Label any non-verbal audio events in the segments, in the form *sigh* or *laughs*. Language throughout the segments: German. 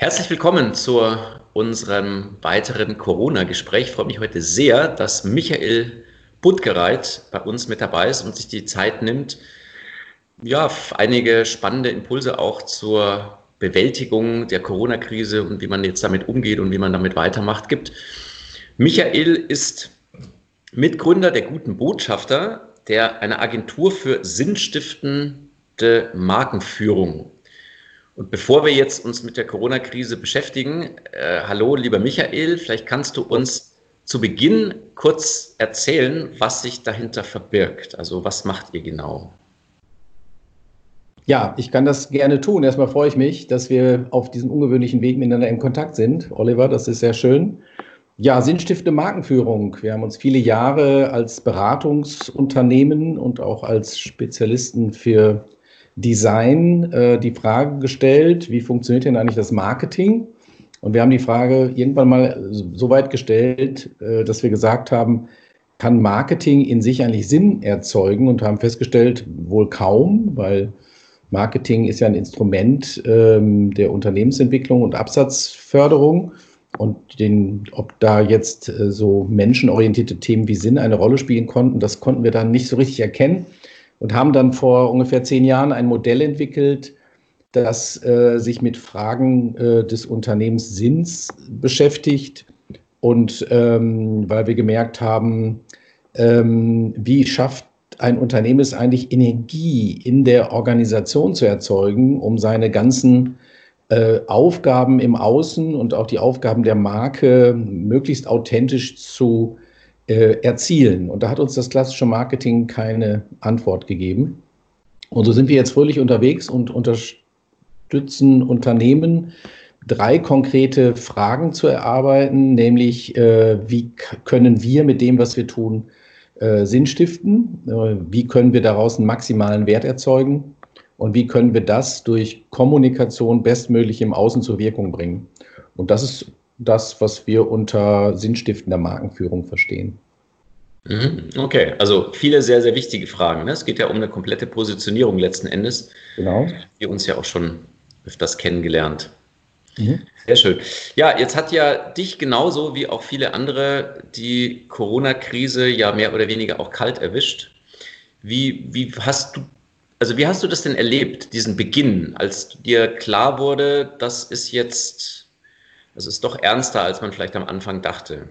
Herzlich willkommen zu unserem weiteren Corona-Gespräch. Ich freue mich heute sehr, dass Michael Budgereit bei uns mit dabei ist und sich die Zeit nimmt, ja, einige spannende Impulse auch zur Bewältigung der Corona-Krise und wie man jetzt damit umgeht und wie man damit weitermacht gibt. Michael ist Mitgründer der Guten Botschafter, der eine Agentur für sinnstiftende Markenführung und bevor wir jetzt uns mit der Corona-Krise beschäftigen, äh, hallo, lieber Michael, vielleicht kannst du uns zu Beginn kurz erzählen, was sich dahinter verbirgt. Also was macht ihr genau? Ja, ich kann das gerne tun. Erstmal freue ich mich, dass wir auf diesem ungewöhnlichen Weg miteinander in Kontakt sind. Oliver, das ist sehr schön. Ja, sinnstiftende Markenführung. Wir haben uns viele Jahre als Beratungsunternehmen und auch als Spezialisten für Design äh, die Frage gestellt, wie funktioniert denn eigentlich das Marketing? Und wir haben die Frage irgendwann mal so weit gestellt, äh, dass wir gesagt haben, kann Marketing in sich eigentlich Sinn erzeugen und haben festgestellt, wohl kaum, weil Marketing ist ja ein Instrument ähm, der Unternehmensentwicklung und Absatzförderung. Und den, ob da jetzt äh, so menschenorientierte Themen wie Sinn eine Rolle spielen konnten, das konnten wir dann nicht so richtig erkennen und haben dann vor ungefähr zehn Jahren ein Modell entwickelt, das äh, sich mit Fragen äh, des Unternehmenssinns beschäftigt. Und ähm, weil wir gemerkt haben, ähm, wie schafft ein Unternehmen es eigentlich, Energie in der Organisation zu erzeugen, um seine ganzen äh, Aufgaben im Außen und auch die Aufgaben der Marke möglichst authentisch zu äh, erzielen. Und da hat uns das klassische Marketing keine Antwort gegeben. Und so sind wir jetzt fröhlich unterwegs und unterstützen Unternehmen, drei konkrete Fragen zu erarbeiten, nämlich äh, wie können wir mit dem, was wir tun, äh, Sinn stiften? Äh, wie können wir daraus einen maximalen Wert erzeugen? Und wie können wir das durch Kommunikation bestmöglich im Außen zur Wirkung bringen? Und das ist das, was wir unter sinnstiftender Markenführung verstehen. Mhm, okay, also viele sehr, sehr wichtige Fragen. Ne? Es geht ja um eine komplette Positionierung letzten Endes. Genau. Wir uns ja auch schon öfters kennengelernt. Mhm. Sehr schön. Ja, jetzt hat ja dich genauso wie auch viele andere die Corona-Krise ja mehr oder weniger auch kalt erwischt. Wie, wie hast du, also wie hast du das denn erlebt, diesen Beginn, als dir klar wurde, das ist jetzt das ist doch ernster, als man vielleicht am Anfang dachte.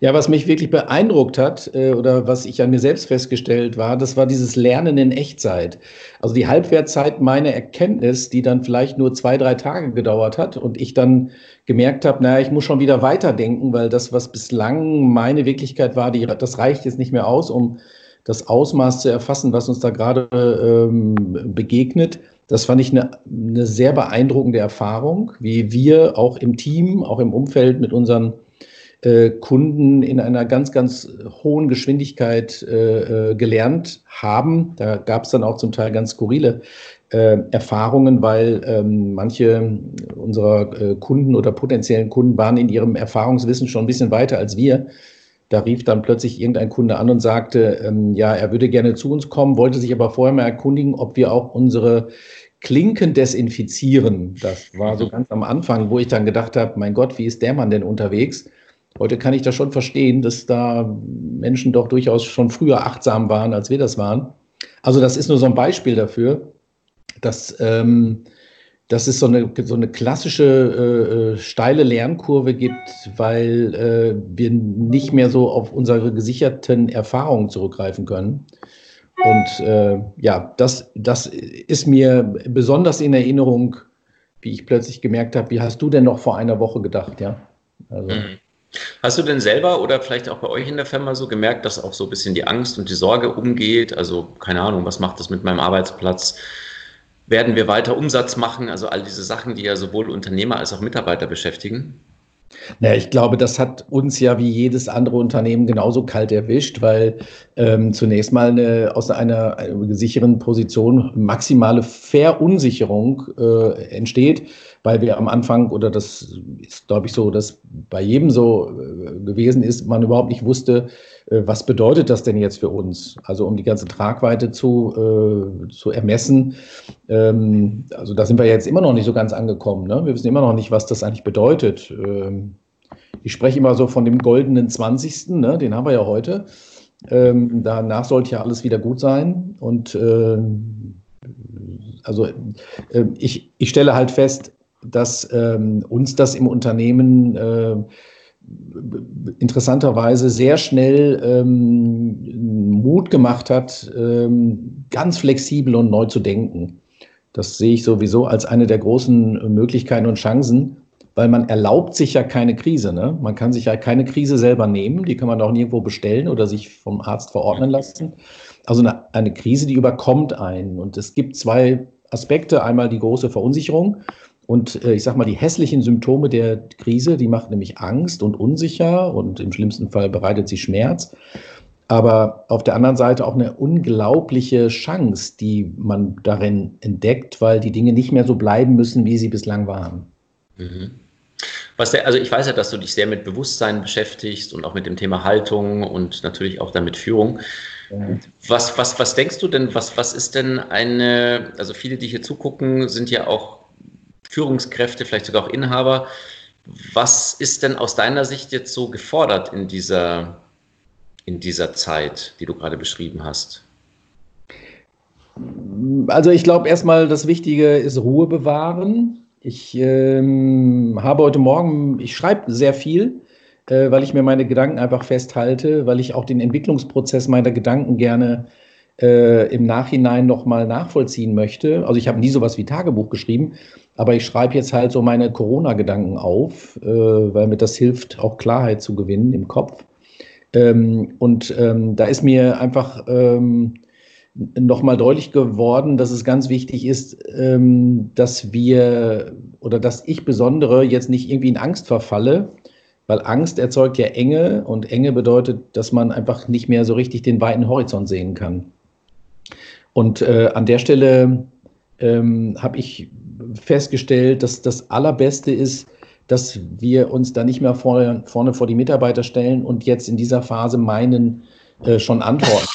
Ja, was mich wirklich beeindruckt hat äh, oder was ich an mir selbst festgestellt war, das war dieses Lernen in Echtzeit. Also die Halbwertzeit meiner Erkenntnis, die dann vielleicht nur zwei, drei Tage gedauert hat und ich dann gemerkt habe, naja, ich muss schon wieder weiterdenken, weil das, was bislang meine Wirklichkeit war, die, das reicht jetzt nicht mehr aus, um das Ausmaß zu erfassen, was uns da gerade ähm, begegnet. Das fand ich eine, eine sehr beeindruckende Erfahrung, wie wir auch im Team, auch im Umfeld mit unseren äh, Kunden in einer ganz, ganz hohen Geschwindigkeit äh, äh gelernt haben. Da gab es dann auch zum Teil ganz skurrile äh, Erfahrungen, weil ähm, manche unserer äh, Kunden oder potenziellen Kunden waren in ihrem Erfahrungswissen schon ein bisschen weiter als wir. Da rief dann plötzlich irgendein Kunde an und sagte, ähm, ja, er würde gerne zu uns kommen, wollte sich aber vorher mal erkundigen, ob wir auch unsere Klinken desinfizieren. Das war so ganz am Anfang, wo ich dann gedacht habe, mein Gott, wie ist der Mann denn unterwegs? Heute kann ich das schon verstehen, dass da Menschen doch durchaus schon früher achtsam waren, als wir das waren. Also das ist nur so ein Beispiel dafür, dass, ähm, dass es so eine, so eine klassische äh, äh, steile Lernkurve gibt, weil äh, wir nicht mehr so auf unsere gesicherten Erfahrungen zurückgreifen können. Und äh, ja, das, das ist mir besonders in Erinnerung, wie ich plötzlich gemerkt habe, wie hast du denn noch vor einer Woche gedacht, ja? Also. Mhm. Hast du denn selber oder vielleicht auch bei euch in der Firma so gemerkt, dass auch so ein bisschen die Angst und die Sorge umgeht? Also keine Ahnung, was macht das mit meinem Arbeitsplatz? Werden wir weiter Umsatz machen? Also all diese Sachen, die ja sowohl Unternehmer als auch Mitarbeiter beschäftigen. Naja, ich glaube, das hat uns ja wie jedes andere Unternehmen genauso kalt erwischt, weil ähm, zunächst mal eine, aus einer, einer sicheren Position maximale Verunsicherung äh, entsteht weil wir am Anfang, oder das ist, glaube ich, so, dass bei jedem so äh, gewesen ist, man überhaupt nicht wusste, äh, was bedeutet das denn jetzt für uns? Also um die ganze Tragweite zu, äh, zu ermessen. Ähm, also da sind wir jetzt immer noch nicht so ganz angekommen. Ne? Wir wissen immer noch nicht, was das eigentlich bedeutet. Ähm, ich spreche immer so von dem goldenen 20. Ne? Den haben wir ja heute. Ähm, danach sollte ja alles wieder gut sein. Und äh, also äh, ich, ich stelle halt fest, dass ähm, uns das im Unternehmen äh, interessanterweise sehr schnell ähm, Mut gemacht hat, ähm, ganz flexibel und neu zu denken. Das sehe ich sowieso als eine der großen Möglichkeiten und Chancen, weil man erlaubt sich ja keine Krise. Ne? Man kann sich ja keine Krise selber nehmen, die kann man auch nirgendwo bestellen oder sich vom Arzt verordnen lassen. Also eine, eine Krise, die überkommt einen. Und es gibt zwei Aspekte. Einmal die große Verunsicherung und äh, ich sage mal, die hässlichen Symptome der Krise, die macht nämlich Angst und unsicher und im schlimmsten Fall bereitet sie Schmerz. Aber auf der anderen Seite auch eine unglaubliche Chance, die man darin entdeckt, weil die Dinge nicht mehr so bleiben müssen, wie sie bislang waren. Mhm. Der, also ich weiß ja, dass du dich sehr mit Bewusstsein beschäftigst und auch mit dem Thema Haltung und natürlich auch damit Führung. Was, was, was denkst du denn, was, was ist denn eine, also viele, die hier zugucken, sind ja auch Führungskräfte, vielleicht sogar auch Inhaber. Was ist denn aus deiner Sicht jetzt so gefordert in dieser, in dieser Zeit, die du gerade beschrieben hast? Also ich glaube erstmal, das Wichtige ist Ruhe bewahren. Ich ähm, habe heute Morgen, ich schreibe sehr viel äh, weil ich mir meine Gedanken einfach festhalte, weil ich auch den Entwicklungsprozess meiner Gedanken gerne äh, im Nachhinein nochmal nachvollziehen möchte. Also ich habe nie sowas wie Tagebuch geschrieben, aber ich schreibe jetzt halt so meine Corona-Gedanken auf, äh, weil mir das hilft, auch Klarheit zu gewinnen im Kopf. Ähm, und ähm, da ist mir einfach ähm, nochmal deutlich geworden, dass es ganz wichtig ist, ähm, dass wir oder dass ich besondere jetzt nicht irgendwie in Angst verfalle, weil Angst erzeugt ja Enge und Enge bedeutet, dass man einfach nicht mehr so richtig den weiten Horizont sehen kann. Und äh, an der Stelle ähm, habe ich festgestellt, dass das Allerbeste ist, dass wir uns da nicht mehr vorne, vorne vor die Mitarbeiter stellen und jetzt in dieser Phase meinen, äh, schon antworten.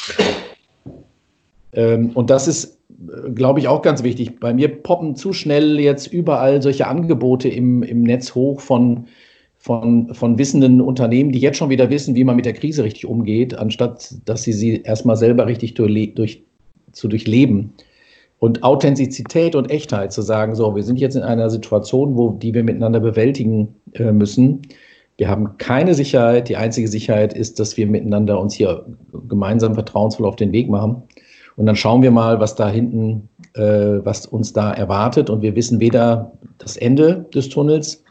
ähm, und das ist, äh, glaube ich, auch ganz wichtig. Bei mir poppen zu schnell jetzt überall solche Angebote im, im Netz hoch von von, von wissenden Unternehmen, die jetzt schon wieder wissen, wie man mit der Krise richtig umgeht, anstatt dass sie sie erstmal selber richtig durch, durch, zu durchleben. Und Authentizität und Echtheit zu sagen, so, wir sind jetzt in einer Situation, wo, die wir miteinander bewältigen äh, müssen. Wir haben keine Sicherheit. Die einzige Sicherheit ist, dass wir miteinander uns hier gemeinsam vertrauensvoll auf den Weg machen. Und dann schauen wir mal, was da hinten, äh, was uns da erwartet. Und wir wissen weder das Ende des Tunnels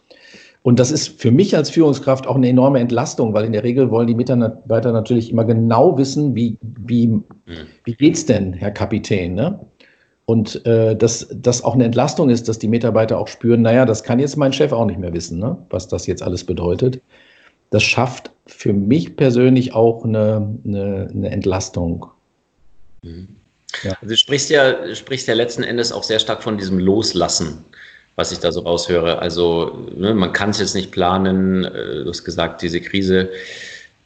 und das ist für mich als Führungskraft auch eine enorme Entlastung, weil in der Regel wollen die Mitarbeiter natürlich immer genau wissen, wie, wie, hm. wie geht's denn, Herr Kapitän? Ne? Und äh, dass das auch eine Entlastung ist, dass die Mitarbeiter auch spüren, naja, das kann jetzt mein Chef auch nicht mehr wissen, ne? was das jetzt alles bedeutet. Das schafft für mich persönlich auch eine, eine, eine Entlastung. Mhm. Ja. Also du sprichst ja, sprichst ja letzten Endes auch sehr stark von diesem Loslassen was ich da so raushöre. Also ne, man kann es jetzt nicht planen. Äh, du hast gesagt, diese Krise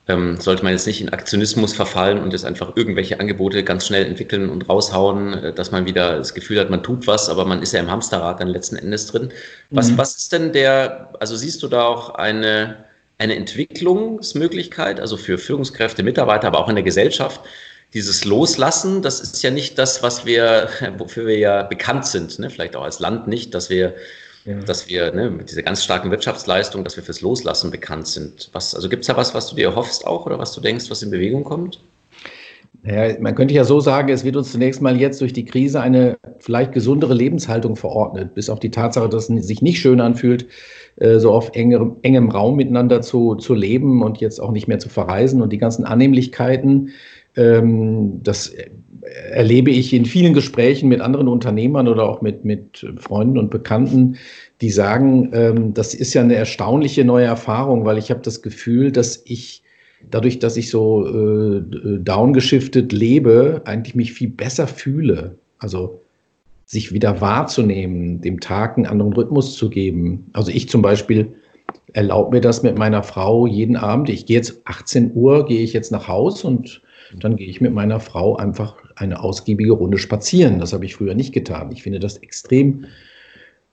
ähm, sollte man jetzt nicht in Aktionismus verfallen und jetzt einfach irgendwelche Angebote ganz schnell entwickeln und raushauen, äh, dass man wieder das Gefühl hat, man tut was, aber man ist ja im Hamsterrad dann letzten Endes drin. Was, mhm. was ist denn der, also siehst du da auch eine, eine Entwicklungsmöglichkeit, also für Führungskräfte, Mitarbeiter, aber auch in der Gesellschaft, dieses Loslassen, das ist ja nicht das, was wir, *laughs* wofür wir ja bekannt sind, ne? vielleicht auch als Land nicht, dass wir, ja. dass wir ne, mit dieser ganz starken Wirtschaftsleistung, dass wir fürs Loslassen bekannt sind. Was, also gibt es da was, was du dir hoffst auch oder was du denkst, was in Bewegung kommt? Ja, man könnte ja so sagen, es wird uns zunächst mal jetzt durch die Krise eine vielleicht gesundere Lebenshaltung verordnet, bis auf die Tatsache, dass es sich nicht schön anfühlt, äh, so auf engem, engem Raum miteinander zu, zu leben und jetzt auch nicht mehr zu verreisen und die ganzen Annehmlichkeiten, das erlebe ich in vielen Gesprächen mit anderen Unternehmern oder auch mit, mit Freunden und Bekannten, die sagen, ähm, das ist ja eine erstaunliche neue Erfahrung, weil ich habe das Gefühl, dass ich dadurch, dass ich so äh, downgeschiftet lebe, eigentlich mich viel besser fühle. Also sich wieder wahrzunehmen, dem Tag einen anderen Rhythmus zu geben. Also ich zum Beispiel erlaube mir das mit meiner Frau jeden Abend. Ich gehe jetzt 18 Uhr, gehe ich jetzt nach Haus und dann gehe ich mit meiner Frau einfach eine ausgiebige Runde spazieren. Das habe ich früher nicht getan. Ich finde das extrem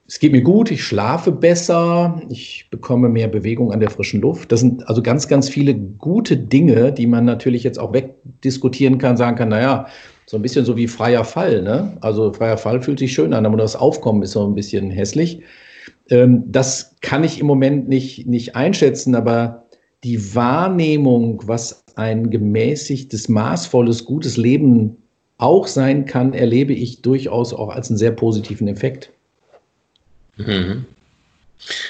es geht mir gut, ich schlafe besser, ich bekomme mehr Bewegung an der frischen Luft. Das sind also ganz, ganz viele gute Dinge, die man natürlich jetzt auch wegdiskutieren kann, sagen kann, naja, so ein bisschen so wie freier Fall. Ne? Also freier Fall fühlt sich schön an, aber das Aufkommen ist so ein bisschen hässlich. Ähm, das kann ich im Moment nicht, nicht einschätzen, aber die Wahrnehmung, was ein gemäßigtes, maßvolles, gutes Leben auch sein kann, erlebe ich durchaus auch als einen sehr positiven Effekt. Mhm.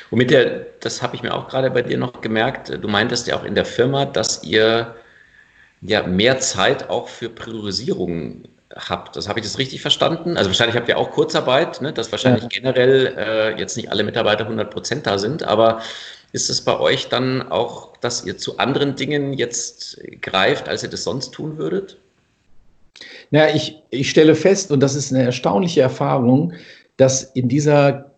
Und mit der, das habe ich mir auch gerade bei dir noch gemerkt, du meintest ja auch in der Firma, dass ihr ja mehr Zeit auch für Priorisierung habt. Das habe ich das richtig verstanden? Also wahrscheinlich habt ihr auch Kurzarbeit, ne? dass wahrscheinlich ja. generell äh, jetzt nicht alle Mitarbeiter 100 Prozent da sind, aber ist es bei euch dann auch, dass ihr zu anderen Dingen jetzt greift, als ihr das sonst tun würdet? Naja, ich, ich stelle fest, und das ist eine erstaunliche Erfahrung, dass in dieser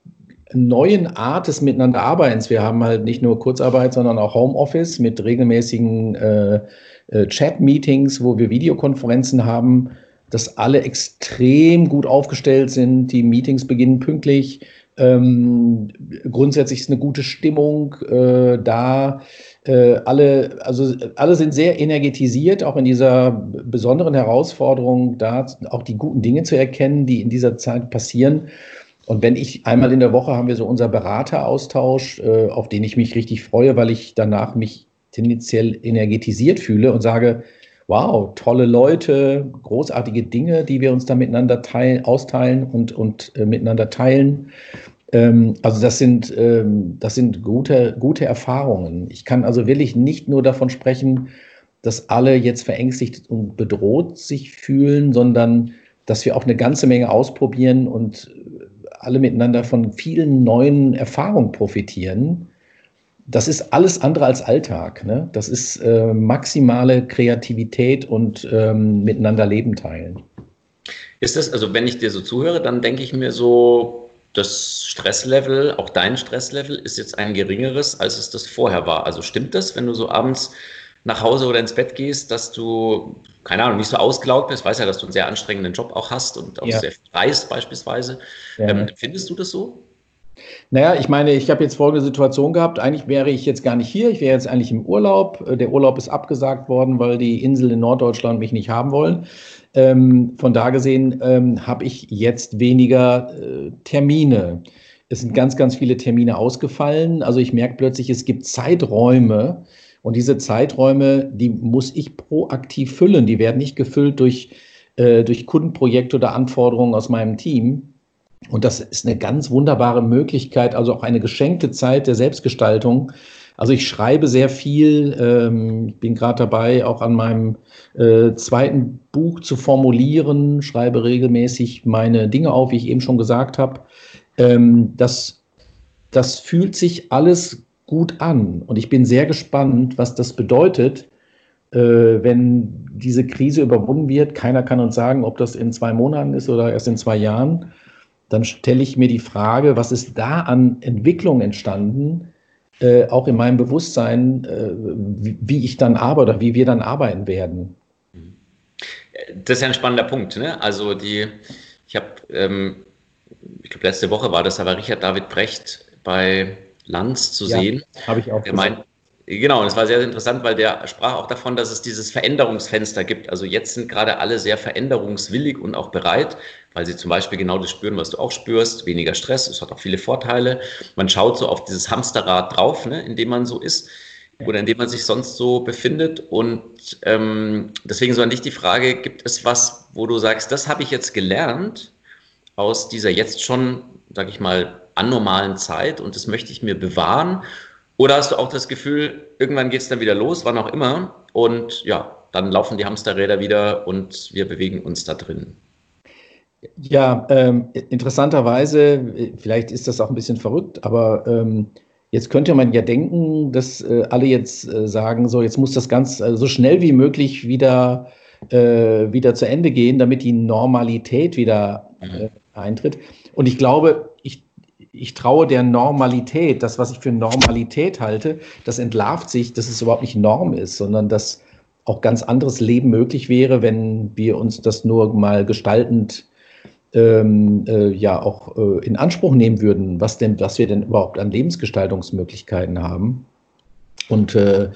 neuen Art des Miteinanderarbeitens. Wir haben halt nicht nur Kurzarbeit, sondern auch Homeoffice mit regelmäßigen äh, äh, Chat-Meetings, wo wir Videokonferenzen haben, dass alle extrem gut aufgestellt sind. Die Meetings beginnen pünktlich. Ähm, grundsätzlich ist eine gute Stimmung äh, da. Äh, alle, also alle sind sehr energetisiert, auch in dieser besonderen Herausforderung, da auch die guten Dinge zu erkennen, die in dieser Zeit passieren. Und wenn ich einmal in der Woche haben wir so unser Berateraustausch, äh, auf den ich mich richtig freue, weil ich danach mich tendenziell energetisiert fühle und sage, wow, tolle Leute, großartige Dinge, die wir uns da miteinander teilen, austeilen und, und äh, miteinander teilen. Ähm, also das sind, ähm, das sind gute, gute Erfahrungen. Ich kann also wirklich nicht nur davon sprechen, dass alle jetzt verängstigt und bedroht sich fühlen, sondern dass wir auch eine ganze Menge ausprobieren und alle miteinander von vielen neuen Erfahrungen profitieren. Das ist alles andere als Alltag. Ne? Das ist äh, maximale Kreativität und ähm, miteinander Leben teilen. Ist das, also wenn ich dir so zuhöre, dann denke ich mir so, das Stresslevel, auch dein Stresslevel, ist jetzt ein geringeres, als es das vorher war. Also stimmt das, wenn du so abends nach Hause oder ins Bett gehst, dass du, keine Ahnung, nicht so ausgelaugt bist. Ich weiß ja, dass du einen sehr anstrengenden Job auch hast und auch ja. sehr reist beispielsweise. Ja. Ähm, findest du das so? Naja, ich meine, ich habe jetzt folgende Situation gehabt. Eigentlich wäre ich jetzt gar nicht hier. Ich wäre jetzt eigentlich im Urlaub. Äh, der Urlaub ist abgesagt worden, weil die Inseln in Norddeutschland mich nicht haben wollen. Ähm, von da gesehen ähm, habe ich jetzt weniger äh, Termine. Es sind ganz, ganz viele Termine ausgefallen. Also ich merke plötzlich, es gibt Zeiträume, und diese Zeiträume, die muss ich proaktiv füllen. Die werden nicht gefüllt durch, äh, durch Kundenprojekte oder Anforderungen aus meinem Team. Und das ist eine ganz wunderbare Möglichkeit, also auch eine geschenkte Zeit der Selbstgestaltung. Also ich schreibe sehr viel. Ähm, ich bin gerade dabei, auch an meinem äh, zweiten Buch zu formulieren, schreibe regelmäßig meine Dinge auf, wie ich eben schon gesagt habe. Ähm, das, das fühlt sich alles gut an. Und ich bin sehr gespannt, was das bedeutet, äh, wenn diese Krise überwunden wird. Keiner kann uns sagen, ob das in zwei Monaten ist oder erst in zwei Jahren. Dann stelle ich mir die Frage, was ist da an Entwicklung entstanden, äh, auch in meinem Bewusstsein, äh, wie, wie, ich dann arbeite oder wie wir dann arbeiten werden. Das ist ja ein spannender Punkt. Ne? Also die, ich habe, ähm, ich glaube letzte Woche war das, aber Richard David Brecht bei Lanz zu ja, sehen. Habe ich auch. Der meint, genau, das war sehr interessant, weil der sprach auch davon, dass es dieses Veränderungsfenster gibt. Also jetzt sind gerade alle sehr veränderungswillig und auch bereit, weil sie zum Beispiel genau das spüren, was du auch spürst, weniger Stress, es hat auch viele Vorteile. Man schaut so auf dieses Hamsterrad drauf, ne, in dem man so ist oder in dem man sich sonst so befindet. Und ähm, deswegen so an dich die Frage, gibt es was, wo du sagst, das habe ich jetzt gelernt aus dieser jetzt schon, sage ich mal, anormalen Zeit und das möchte ich mir bewahren? Oder hast du auch das Gefühl, irgendwann geht es dann wieder los, wann auch immer, und ja, dann laufen die Hamsterräder wieder und wir bewegen uns da drin? Ja, ähm, interessanterweise, vielleicht ist das auch ein bisschen verrückt, aber ähm, jetzt könnte man ja denken, dass äh, alle jetzt äh, sagen, so jetzt muss das ganz äh, so schnell wie möglich wieder, äh, wieder zu Ende gehen, damit die Normalität wieder mhm. eintritt. Und ich glaube, ich, ich traue der Normalität, das, was ich für Normalität halte, das entlarvt sich, dass es überhaupt nicht Norm ist, sondern dass auch ganz anderes Leben möglich wäre, wenn wir uns das nur mal gestaltend ähm, äh, ja auch äh, in Anspruch nehmen würden, was denn, was wir denn überhaupt an Lebensgestaltungsmöglichkeiten haben. Und äh,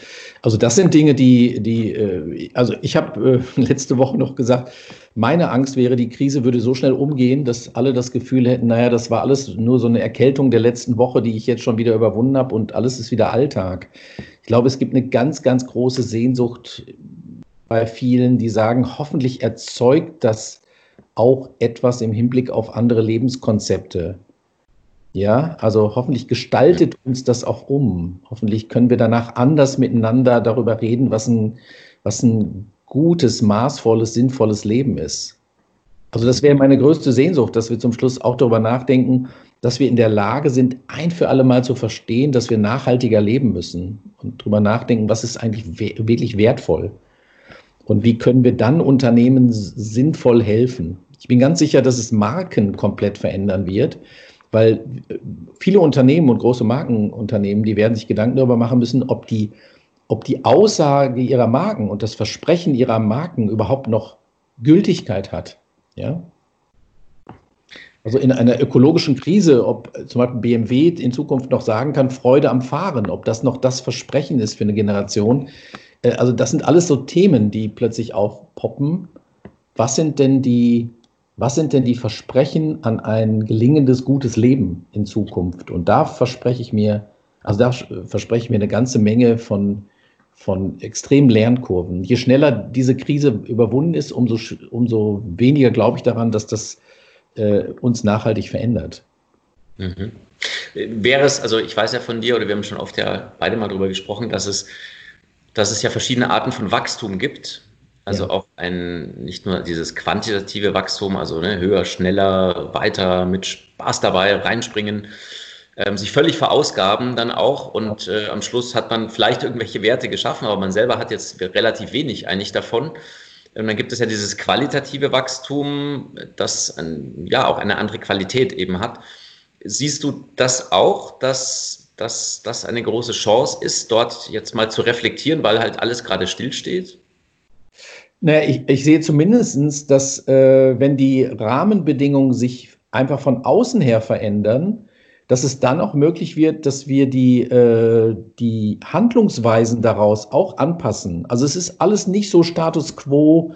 also das sind Dinge, die, die, äh, also ich habe äh, *laughs* letzte Woche noch gesagt, meine Angst wäre, die Krise würde so schnell umgehen, dass alle das Gefühl hätten, naja, das war alles nur so eine Erkältung der letzten Woche, die ich jetzt schon wieder überwunden habe und alles ist wieder Alltag. Ich glaube, es gibt eine ganz, ganz große Sehnsucht bei vielen, die sagen, hoffentlich erzeugt das auch etwas im Hinblick auf andere Lebenskonzepte. Ja, also hoffentlich gestaltet uns das auch um. Hoffentlich können wir danach anders miteinander darüber reden, was ein, was ein gutes, maßvolles, sinnvolles Leben ist. Also das wäre meine größte Sehnsucht, dass wir zum Schluss auch darüber nachdenken, dass wir in der Lage sind, ein für alle Mal zu verstehen, dass wir nachhaltiger leben müssen und darüber nachdenken, was ist eigentlich wirklich wertvoll und wie können wir dann Unternehmen sinnvoll helfen. Ich bin ganz sicher, dass es Marken komplett verändern wird, weil äh, viele Unternehmen und große Markenunternehmen, die werden sich Gedanken darüber machen müssen, ob die, ob die Aussage ihrer Marken und das Versprechen ihrer Marken überhaupt noch Gültigkeit hat. Ja? Also in einer ökologischen Krise, ob zum Beispiel BMW in Zukunft noch sagen kann, Freude am Fahren, ob das noch das Versprechen ist für eine Generation. Äh, also das sind alles so Themen, die plötzlich aufpoppen. Was sind denn die was sind denn die Versprechen an ein gelingendes, gutes Leben in Zukunft? Und da verspreche ich mir, also da verspreche ich mir eine ganze Menge von, von extremen Lernkurven. Je schneller diese Krise überwunden ist, umso, umso weniger glaube ich daran, dass das äh, uns nachhaltig verändert. Mhm. Wäre es, also ich weiß ja von dir, oder wir haben schon oft ja beide mal darüber gesprochen, dass es, dass es ja verschiedene Arten von Wachstum gibt. Also ja. auch ein, nicht nur dieses quantitative Wachstum, also ne, höher, schneller, weiter, mit Spaß dabei, reinspringen, ähm, sich völlig verausgaben dann auch und äh, am Schluss hat man vielleicht irgendwelche Werte geschaffen, aber man selber hat jetzt relativ wenig eigentlich davon. Und dann gibt es ja dieses qualitative Wachstum, das ein, ja auch eine andere Qualität eben hat. Siehst du das auch, dass, dass das eine große Chance ist, dort jetzt mal zu reflektieren, weil halt alles gerade stillsteht? Naja, ich, ich sehe zumindest, dass äh, wenn die Rahmenbedingungen sich einfach von außen her verändern, dass es dann auch möglich wird, dass wir die, äh, die Handlungsweisen daraus auch anpassen. Also es ist alles nicht so Status quo,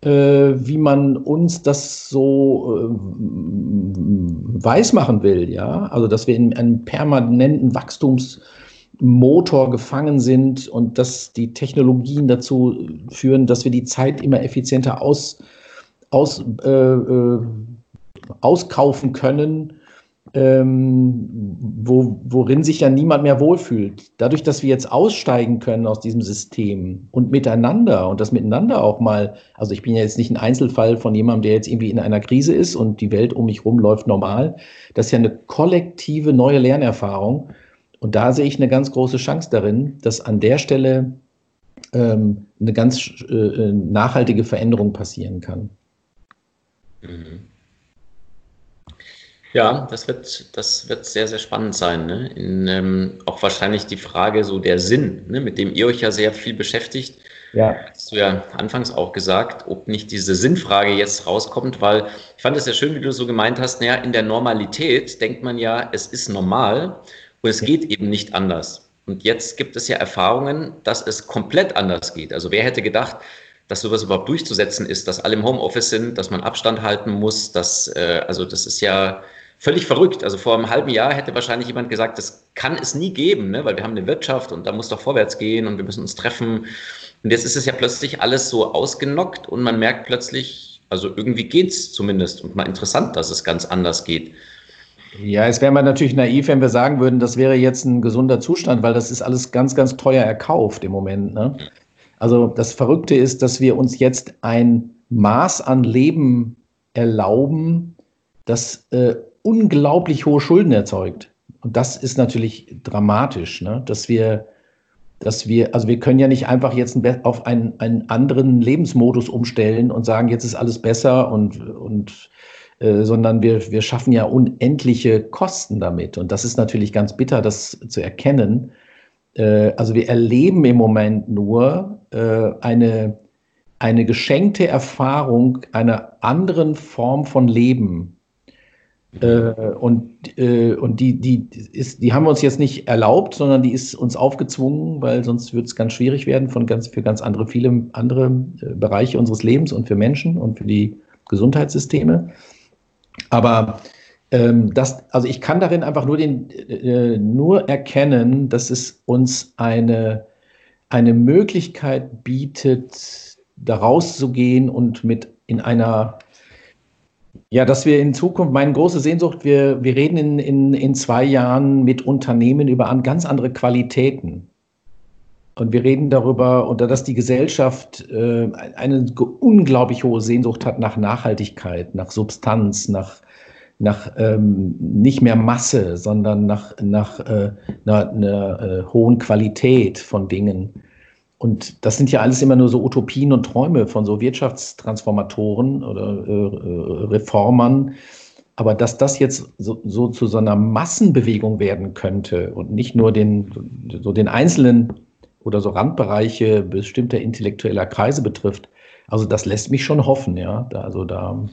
wie man uns das so äh, weiß machen will, ja. Also dass wir in einem permanenten Wachstums Motor gefangen sind und dass die Technologien dazu führen, dass wir die Zeit immer effizienter aus, aus, äh, äh, auskaufen können, ähm, wo, worin sich ja niemand mehr wohlfühlt. Dadurch, dass wir jetzt aussteigen können aus diesem System und miteinander und das miteinander auch mal, also ich bin ja jetzt nicht ein Einzelfall von jemandem, der jetzt irgendwie in einer Krise ist und die Welt um mich herum läuft normal. Das ist ja eine kollektive neue Lernerfahrung. Und da sehe ich eine ganz große Chance darin, dass an der Stelle ähm, eine ganz äh, nachhaltige Veränderung passieren kann. Mhm. Ja, das wird, das wird sehr, sehr spannend sein. Ne? In, ähm, auch wahrscheinlich die Frage so der Sinn, ne? mit dem ihr euch ja sehr viel beschäftigt. Ja. Hast du ja anfangs auch gesagt, ob nicht diese Sinnfrage jetzt rauskommt, weil ich fand es sehr schön, wie du so gemeint hast, naja, in der Normalität denkt man ja, es ist normal und es geht eben nicht anders. Und jetzt gibt es ja Erfahrungen, dass es komplett anders geht. Also wer hätte gedacht, dass sowas überhaupt durchzusetzen ist, dass alle im Homeoffice sind, dass man Abstand halten muss, dass, äh, also das ist ja völlig verrückt. Also vor einem halben Jahr hätte wahrscheinlich jemand gesagt, das kann es nie geben, ne? weil wir haben eine Wirtschaft und da muss doch vorwärts gehen und wir müssen uns treffen. Und jetzt ist es ja plötzlich alles so ausgenockt und man merkt plötzlich, also irgendwie geht es zumindest und mal interessant, dass es ganz anders geht. Ja, es wäre mal natürlich naiv, wenn wir sagen würden, das wäre jetzt ein gesunder Zustand, weil das ist alles ganz, ganz teuer erkauft im Moment. Ne? Also das Verrückte ist, dass wir uns jetzt ein Maß an Leben erlauben, das äh, unglaublich hohe Schulden erzeugt. Und das ist natürlich dramatisch, ne? dass wir, dass wir, also wir können ja nicht einfach jetzt auf einen, einen anderen Lebensmodus umstellen und sagen, jetzt ist alles besser und, und äh, sondern wir, wir schaffen ja unendliche Kosten damit. Und das ist natürlich ganz bitter, das zu erkennen. Äh, also wir erleben im Moment nur äh, eine, eine geschenkte Erfahrung einer anderen Form von Leben. Äh, und äh, und die, die, ist, die haben wir uns jetzt nicht erlaubt, sondern die ist uns aufgezwungen, weil sonst wird es ganz schwierig werden von ganz, für ganz andere, viele andere äh, Bereiche unseres Lebens und für Menschen und für die Gesundheitssysteme. Aber ähm, das, also ich kann darin einfach nur, den, äh, nur erkennen, dass es uns eine, eine Möglichkeit bietet, da rauszugehen und mit in einer ja, dass wir in Zukunft, meine große Sehnsucht, wir, wir reden in, in, in zwei Jahren mit Unternehmen über ganz andere Qualitäten. Und wir reden darüber, oder dass die Gesellschaft äh, eine unglaublich hohe Sehnsucht hat nach Nachhaltigkeit, nach Substanz, nach, nach ähm, nicht mehr Masse, sondern nach, nach äh, einer, einer äh, hohen Qualität von Dingen. Und das sind ja alles immer nur so Utopien und Träume von so Wirtschaftstransformatoren oder äh, äh, Reformern. Aber dass das jetzt so, so, zu so einer Massenbewegung werden könnte und nicht nur den, so den einzelnen oder so Randbereiche bestimmter intellektueller Kreise betrifft, also das lässt mich schon hoffen, ja. Da, also da,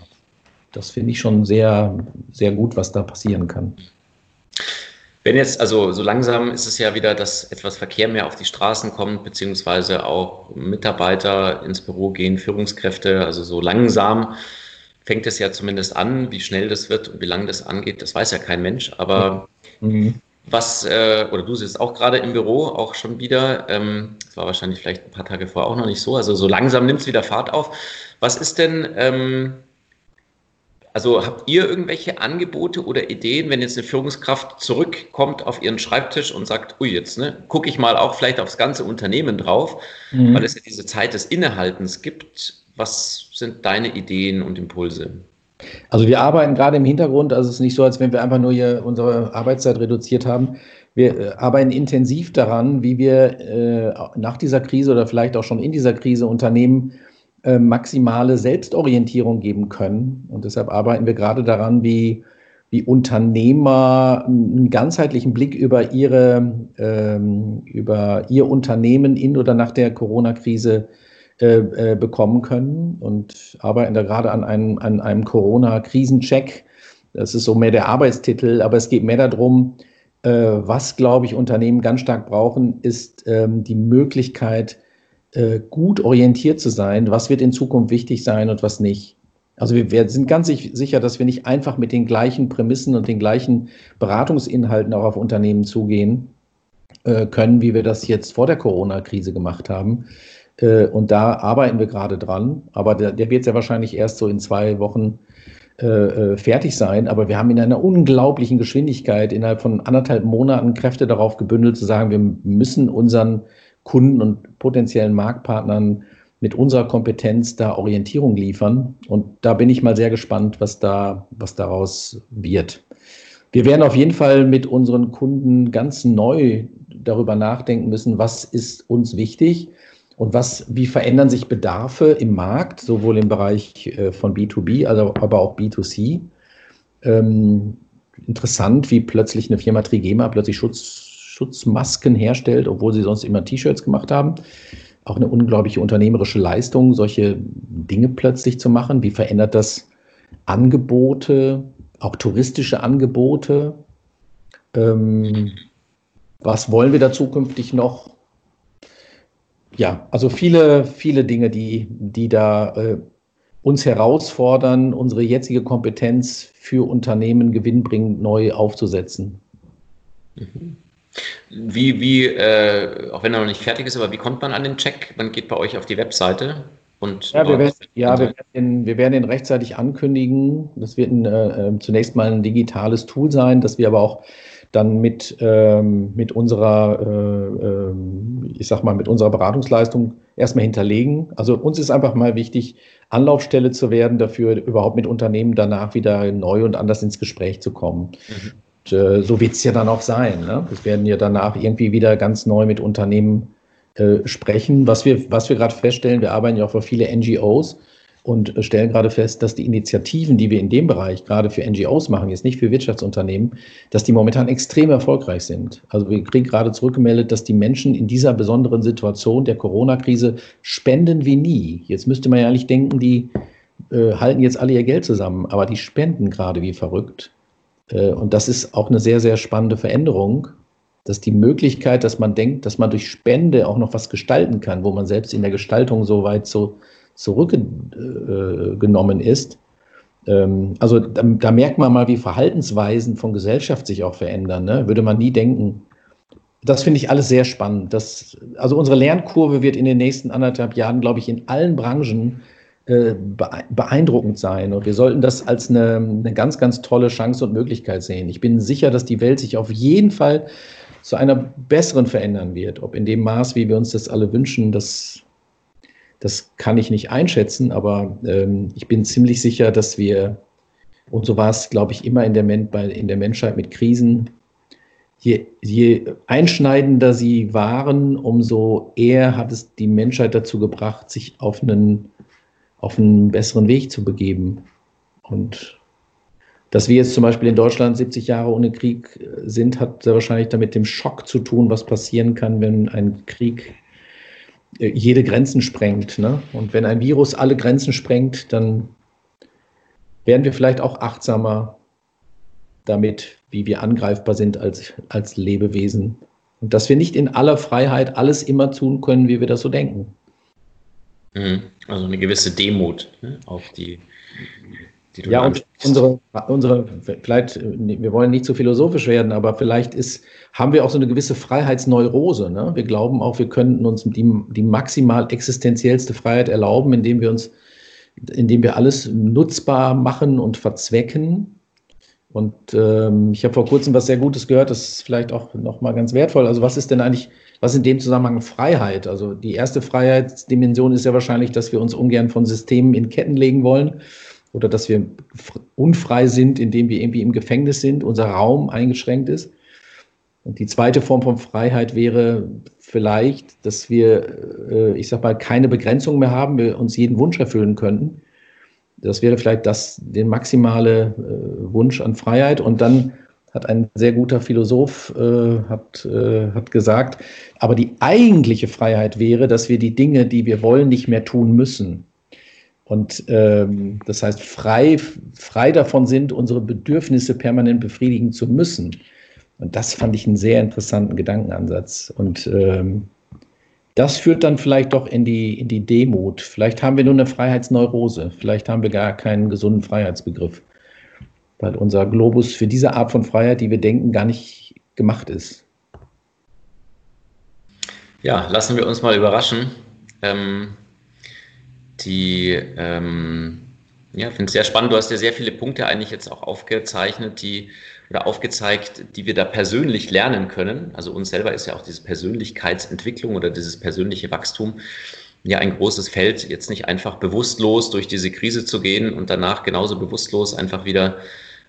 das finde ich schon sehr, sehr gut, was da passieren kann. Wenn jetzt, also so langsam ist es ja wieder, dass etwas Verkehr mehr auf die Straßen kommt, beziehungsweise auch Mitarbeiter ins Büro gehen, Führungskräfte, also so langsam fängt es ja zumindest an, wie schnell das wird und wie lange das angeht, das weiß ja kein Mensch, aber mhm. was, äh, oder du sitzt auch gerade im Büro, auch schon wieder, ähm, das war wahrscheinlich vielleicht ein paar Tage vorher auch noch nicht so, also so langsam nimmt es wieder Fahrt auf. Was ist denn, ähm, also habt ihr irgendwelche Angebote oder Ideen, wenn jetzt eine Führungskraft zurückkommt auf ihren Schreibtisch und sagt, ui, jetzt ne, gucke ich mal auch vielleicht aufs ganze Unternehmen drauf, mhm. weil es ja diese Zeit des Innehaltens gibt. Was sind deine Ideen und Impulse? Also wir arbeiten gerade im Hintergrund, also es ist nicht so, als wenn wir einfach nur hier unsere Arbeitszeit reduziert haben. Wir äh, arbeiten intensiv daran, wie wir äh, nach dieser Krise oder vielleicht auch schon in dieser Krise Unternehmen äh, maximale Selbstorientierung geben können. Und deshalb arbeiten wir gerade daran, wie, wie Unternehmer einen ganzheitlichen Blick über ihre, ähm, über ihr Unternehmen in oder nach der Corona-Krise äh, äh, bekommen können und arbeiten da gerade an einem, an einem Corona-Krisencheck. Das ist so mehr der Arbeitstitel, aber es geht mehr darum, äh, was, glaube ich, Unternehmen ganz stark brauchen, ist ähm, die Möglichkeit, äh, gut orientiert zu sein, was wird in Zukunft wichtig sein und was nicht. Also wir, wir, sind ganz sicher, dass wir nicht einfach mit den gleichen Prämissen und den gleichen Beratungsinhalten auch auf Unternehmen zugehen äh, können, wie wir das jetzt vor der Corona-Krise gemacht haben. Äh, und da arbeiten wir gerade dran. Aber der, der, wird ja wahrscheinlich erst so in zwei Wochen äh, äh, fertig sein. Aber wir haben in einer unglaublichen Geschwindigkeit innerhalb von anderthalb Monaten Kräfte darauf gebündelt, zu sagen, wir müssen unseren Kunden und potenziellen Marktpartnern mit unserer Kompetenz da Orientierung liefern. Und da bin ich mal sehr gespannt, was da, was daraus wird. Wir werden auf jeden Fall mit unseren Kunden ganz neu darüber nachdenken müssen, was ist uns wichtig und was, wie verändern sich Bedarfe im Markt, sowohl im Bereich äh, von B2B, also aber auch B2C. Ähm, interessant, wie plötzlich eine Firma Trigema plötzlich Schutz Schutzmasken herstellt, obwohl sie sonst immer T-Shirts gemacht haben. Auch eine unglaubliche unternehmerische Leistung, solche Dinge plötzlich zu machen. Wie verändert das Angebote, auch touristische Angebote? Ähm, was wollen wir da zukünftig noch? Ja, also viele, viele Dinge, die, die da äh, uns herausfordern, unsere jetzige Kompetenz für Unternehmen gewinnbringend neu aufzusetzen. Mhm. Wie, wie äh, auch wenn er noch nicht fertig ist, aber wie kommt man an den Check? Man geht bei euch auf die Webseite und. Ja, wir werden, ja, wir werden, den, wir werden den rechtzeitig ankündigen. Das wird ein, äh, äh, zunächst mal ein digitales Tool sein, das wir aber auch dann mit, ähm, mit unserer, äh, äh, ich sag mal, mit unserer Beratungsleistung erstmal hinterlegen. Also uns ist einfach mal wichtig, Anlaufstelle zu werden, dafür überhaupt mit Unternehmen danach wieder neu und anders ins Gespräch zu kommen. Mhm äh, so wird es ja dann auch sein. Ne? Wir werden ja danach irgendwie wieder ganz neu mit Unternehmen äh, sprechen. Was wir, was wir gerade feststellen, wir arbeiten ja auch für viele NGOs. und stellen gerade fest, dass die Initiativen, die wir in dem Bereich gerade für NGOs machen, jetzt nicht für Wirtschaftsunternehmen, dass die momentan extrem erfolgreich sind. Also wir kriegen gerade zurückgemeldet, dass die Menschen in dieser besonderen Situation der Corona-Krise spenden wie nie. Jetzt müsste man ja eigentlich denken, die äh, halten jetzt alle ihr Geld zusammen, aber die spenden gerade wie verrückt. Äh, und das ist auch eine sehr, sehr spannende Veränderung, dass die Möglichkeit, dass man denkt, dass man durch Spende auch noch was gestalten kann, wo man selbst in der Gestaltung so weit so zurückgenommen ist. Ähm, also da, da, merkt man mal, wie Verhaltensweisen von Gesellschaft sich auch verändern. Ne? Würde man nie denken. Das finde ich alles sehr spannend. Das, also unsere Lernkurve wird in den nächsten anderthalb Jahren, glaube ich, in allen Branchen beeindruckend sein. Und wir sollten das als eine, eine ganz, ganz tolle Chance und Möglichkeit sehen. Ich bin sicher, dass die Welt sich auf jeden Fall zu einer besseren verändern wird. Ob in dem Maß, wie wir uns das alle wünschen, das das kann ich nicht einschätzen, aber ähm, ich bin ziemlich sicher, dass wir, und so war es, glaube ich, immer in der, Men in der Menschheit mit Krisen, je, je einschneidender sie waren, umso eher hat es die Menschheit dazu gebracht, sich auf einen, auf einen besseren Weg zu begeben. Und dass wir jetzt zum Beispiel in Deutschland 70 Jahre ohne Krieg sind, hat sehr wahrscheinlich damit dem Schock zu tun, was passieren kann, wenn ein Krieg äh, jede Grenzen sprengt. Ne? Und wenn ein Virus alle Grenzen sprengt, dann werden wir vielleicht auch achtsamer damit, wie wir angreifbar sind als, als Lebewesen. Und dass wir nicht in aller Freiheit alles immer tun können, wie wir das so denken. Mhm. Also eine gewisse Demut ne? auf die ja, und unsere, unsere, vielleicht, wir wollen nicht zu so philosophisch werden, aber vielleicht ist, haben wir auch so eine gewisse Freiheitsneurose. Ne? Wir glauben auch, wir könnten uns die, die maximal existenziellste Freiheit erlauben, indem wir uns, indem wir alles nutzbar machen und verzwecken. Und ähm, ich habe vor kurzem was sehr Gutes gehört, das ist vielleicht auch nochmal ganz wertvoll. Also was ist denn eigentlich, was in dem Zusammenhang Freiheit? Also die erste Freiheitsdimension ist ja wahrscheinlich, dass wir uns ungern von Systemen in Ketten legen wollen oder dass wir unfrei sind, indem wir irgendwie im Gefängnis sind, unser Raum eingeschränkt ist. Und die zweite Form von Freiheit wäre vielleicht, dass wir, äh, ich sag mal, keine Begrenzung mehr haben, wir uns jeden Wunsch erfüllen könnten. Das wäre vielleicht das, der maximale äh, Wunsch an Freiheit. Und dann hat ein sehr guter Philosoph äh, hat, äh, hat gesagt, aber die eigentliche Freiheit wäre, dass wir die Dinge, die wir wollen, nicht mehr tun müssen. Und ähm, das heißt, frei, frei davon sind, unsere Bedürfnisse permanent befriedigen zu müssen. Und das fand ich einen sehr interessanten Gedankenansatz. Und ähm, das führt dann vielleicht doch in die, in die Demut. Vielleicht haben wir nur eine Freiheitsneurose. Vielleicht haben wir gar keinen gesunden Freiheitsbegriff. Weil unser Globus für diese Art von Freiheit, die wir denken, gar nicht gemacht ist. Ja, lassen wir uns mal überraschen. Ähm die, ähm, ja, finde es sehr spannend. Du hast ja sehr viele Punkte eigentlich jetzt auch aufgezeichnet, die oder aufgezeigt, die wir da persönlich lernen können. Also uns selber ist ja auch diese Persönlichkeitsentwicklung oder dieses persönliche Wachstum ja ein großes Feld, jetzt nicht einfach bewusstlos durch diese Krise zu gehen und danach genauso bewusstlos einfach wieder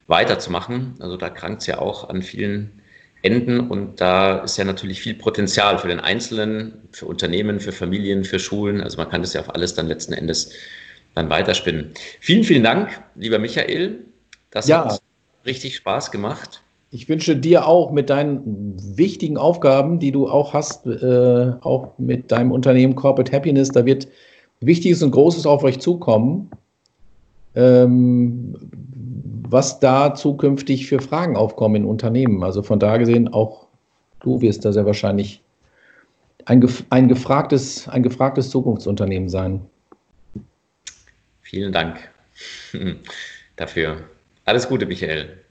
weiterzumachen. Also da krankt es ja auch an vielen enden. Und da ist ja natürlich viel Potenzial für den Einzelnen, für Unternehmen, für Familien, für Schulen. Also man kann das ja auf alles dann letzten Endes dann weiterspinnen. Vielen, vielen Dank, lieber Michael. Das ja. hat richtig Spaß gemacht. Ich wünsche dir auch mit deinen wichtigen Aufgaben, die du auch hast, äh, auch mit deinem Unternehmen Corporate Happiness, da wird Wichtiges und Großes auf euch zukommen. Ähm, was da zukünftig für Fragen aufkommen in Unternehmen. Also von da gesehen, auch du wirst da sehr wahrscheinlich ein, ein, gefragtes, ein gefragtes Zukunftsunternehmen sein. Vielen Dank *laughs* dafür. Alles Gute, Michael.